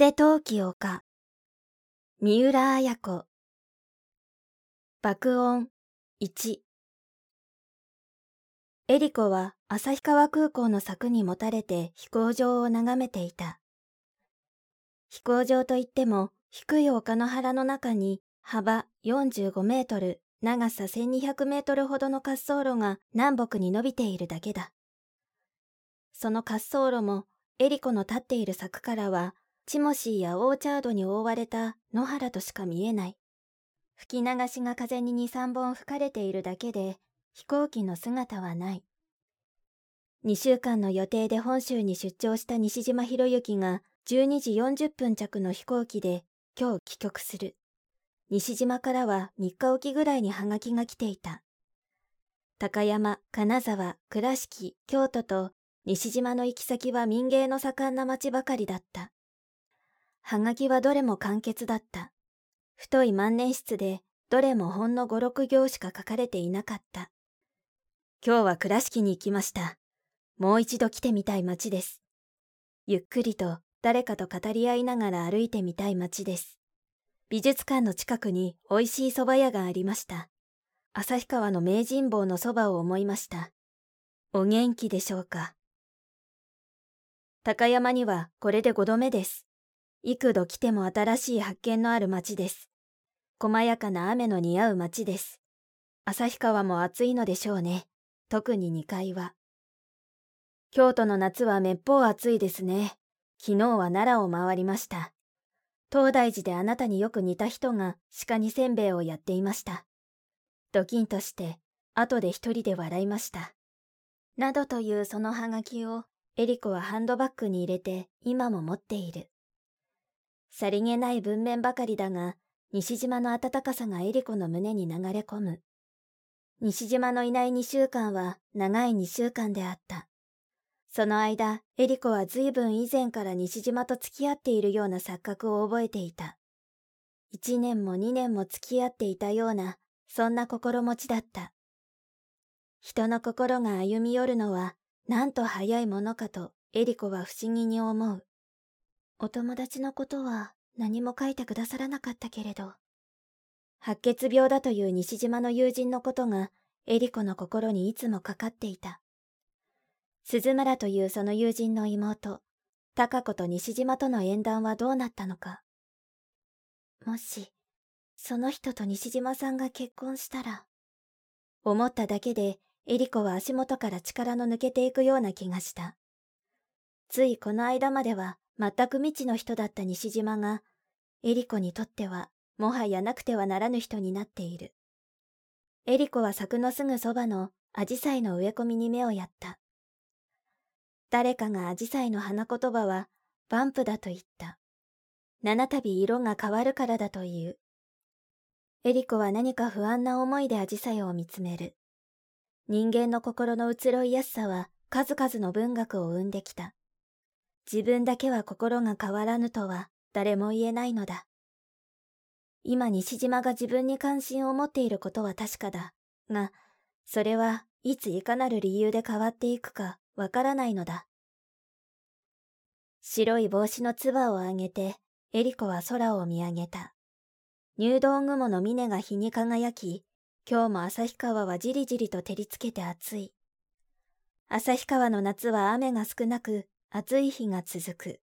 手陶器丘三浦綾子爆音1エリコは旭川空港の柵にもたれて飛行場を眺めていた。飛行場といっても低い丘の原の中に幅45メートル、長さ1200メートルほどの滑走路が南北に伸びているだけだ。その滑走路もエリコの立っている柵からはチモシーやオーチャードに覆われた野原としか見えない。吹き流しが風に2、3本吹かれているだけで飛行機の姿はない。2週間の予定で本州に出張した西島博之が12時40分着の飛行機で今日帰国する。西島からは3日おきぐらいにハガキが来ていた。高山、金沢、倉敷、京都と西島の行き先は民芸の盛んな町ばかりだった。はがきはどれも簡潔だった。太い万年筆でどれもほんの五六行しか書かれていなかった。今日は倉敷に行きました。もう一度来てみたい街です。ゆっくりと誰かと語り合いながら歩いてみたい街です。美術館の近くに美味しい蕎麦屋がありました。旭川の名人坊の蕎麦を思いました。お元気でしょうか。高山にはこれで5度目です。幾度来ても新しい発見のある街です。細やかな雨の似合う街です。旭川も暑いのでしょうね。特に2階は。京都の夏はめっぽう暑いですね。昨日は奈良を回りました。東大寺であなたによく似た人が鹿にせんべいをやっていました。ドキンとして、後で一人で笑いました。などというそのハガキをエリコはハンドバッグに入れて今も持っている。さりげない文面ばかりだが、西島の暖かさがエリコの胸に流れ込む。西島のいない2週間は長い2週間であった。その間、エリコは随分以前から西島と付き合っているような錯覚を覚えていた。一年も二年も付き合っていたような、そんな心持ちだった。人の心が歩み寄るのは、なんと早いものかとエリコは不思議に思う。お友達のことは何も書いてくださらなかったけれど、白血病だという西島の友人のことがエリコの心にいつもかかっていた。鈴村というその友人の妹、高子と西島との縁談はどうなったのか。もし、その人と西島さんが結婚したら、思っただけでエリコは足元から力の抜けていくような気がした。ついこの間までは全く未知の人だった西島が、エリコにとってはもはやなくてはならぬ人になっている。エリコは柵のすぐそばのアジサイの植え込みに目をやった。誰かがアジサイの花言葉はバンプだと言った。七度色が変わるからだという。エリコは何か不安な思いでアジサイを見つめる。人間の心の移ろいやすさは数々の文学を生んできた。自分だけは心が変わらぬとは誰も言えないのだ。今西島が自分に関心を持っていることは確かだ。が、それはいついかなる理由で変わっていくかわからないのだ。白い帽子のつばを上げて、エリコは空を見上げた。入道雲の峰が日に輝き、今日も旭川はじりじりと照りつけて暑い。旭川の夏は雨が少なく、暑い日が続く。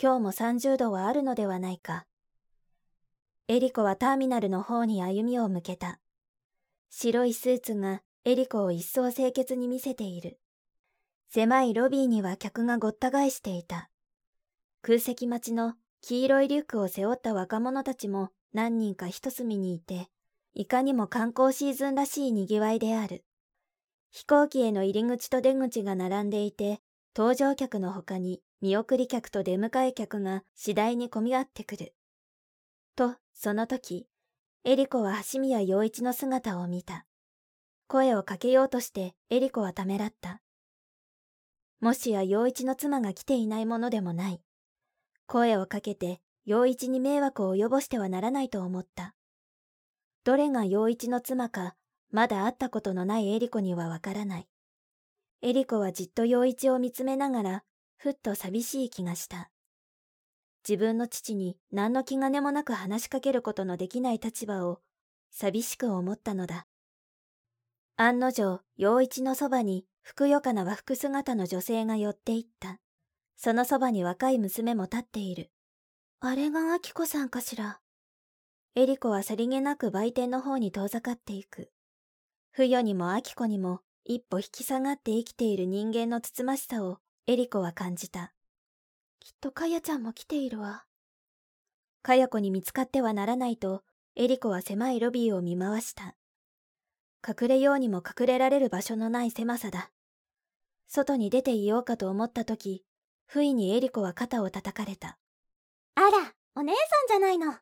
今日も30度はあるのではないか。エリコはターミナルの方に歩みを向けた。白いスーツがエリコを一層清潔に見せている。狭いロビーには客がごった返していた。空席待ちの黄色いリュックを背負った若者たちも何人か一隅にいて、いかにも観光シーズンらしい賑わいである。飛行機への入り口と出口が並んでいて、搭乗客の他に見送り客と出迎え客が次第に混み合ってくる。と、その時、エリコは橋宮陽一の姿を見た。声をかけようとしてエリコはためらった。もしや陽一の妻が来ていないものでもない。声をかけて陽一に迷惑を及ぼしてはならないと思った。どれが陽一の妻か、まだ会ったことのないエリコにはわからない。エリコはじっと陽一を見つめながら、ふっと寂しい気がした。自分の父に何の気兼ねもなく話しかけることのできない立場を寂しく思ったのだ。案の定、陽一のそばにふくよかな和服姿の女性が寄っていった。そのそばに若い娘も立っている。あれが秋子さんかしら？エリコはさりげなく売店の方に遠ざかっていく。不与にも秋子にも一歩引き下がって生きている人間のつつましさをエリコは感じた。きっとかやちゃんも来ているわ。かや子に見つかってはならないと、エリコは狭いロビーを見回した。隠れようにも隠れられる場所のない狭さだ。外に出ていようかと思った時、不意にエリコは肩を叩かれた。あら、お姉さんじゃないの。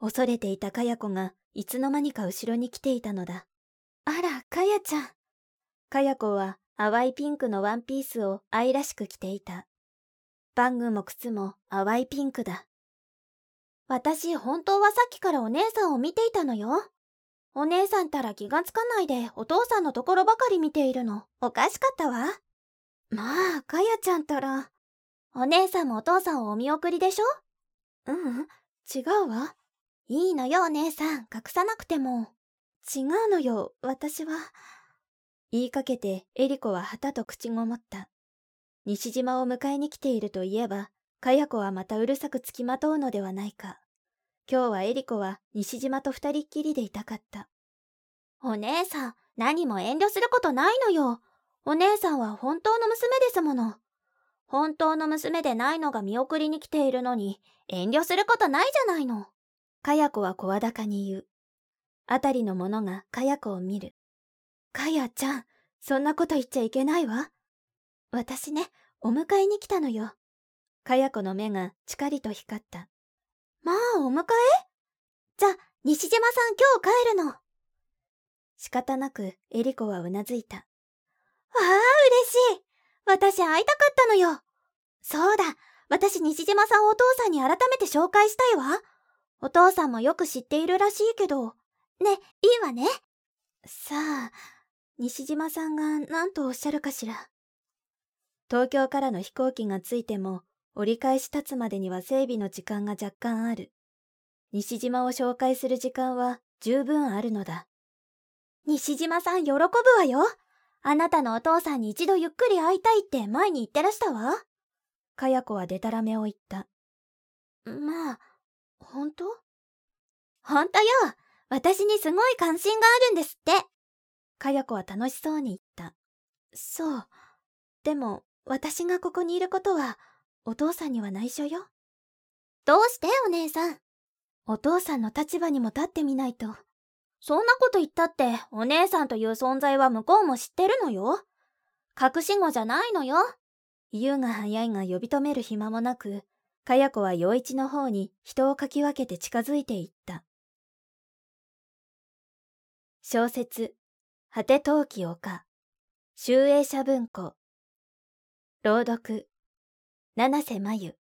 恐れていたかや子がいつの間にか後ろに来ていたのだ。あら、かやちゃん。かや子は淡いピンクのワンピースを愛らしく着ていた。バングも靴も淡いピンクだ。私、本当はさっきからお姉さんを見ていたのよ。お姉さんたら気がつかないでお父さんのところばかり見ているの。おかしかったわ。まあ、かやちゃんたら。お姉さんもお父さんをお見送りでしょ？ううん、違うわ。いいのよ、お姉さん。隠さなくても。違うのよ、私は。言いかけて、エリコは旗と口ごもった。西島を迎えに来ているといえば、かや子はまたうるさくつきまとうのではないか。今日はエリコは西島と二人っきりでいたかった。お姉さん、何も遠慮することないのよ。お姉さんは本当の娘ですもの。本当の娘でないのが見送りに来ているのに、遠慮することないじゃないの。かや子は声高に言う。あたりの者がかや子を見る。かやちゃん、そんなこと言っちゃいけないわ。私ね、お迎えに来たのよ。かや子の目がちかりと光った。まあ、お迎え？じゃ、西島さん今日帰るの。仕方なく、エリコはうなずいた。わあ、嬉しい。私会いたかったのよ。そうだ、私西島さんをお父さんに改めて紹介したいわ。お父さんもよく知っているらしいけど。ね、いいわね。さあ、西島さんが何とおっしゃるかしら。東京からの飛行機が着いても、折り返し立つまでには整備の時間が若干ある。西島を紹介する時間は十分あるのだ。西島さん喜ぶわよ。あなたのお父さんに一度ゆっくり会いたいって前に言ってらしたわ。かや子はデタラメを言った。まあ、本当？本当よ。私にすごい関心があるんですって。かや子は楽しそうに言った。そう。でも、私がここにいることは、お父さんには内緒よ。どうしてお姉さん？お父さんの立場にも立ってみないと。そんなこと言ったって、お姉さんという存在は向こうも知ってるのよ。隠し子じゃないのよ。言うが早いが呼び止める暇もなく、かや子は陽一の方に人をかき分けて近づいていった。小説、果て陶器丘、集英社文庫、朗読、七瀬真由。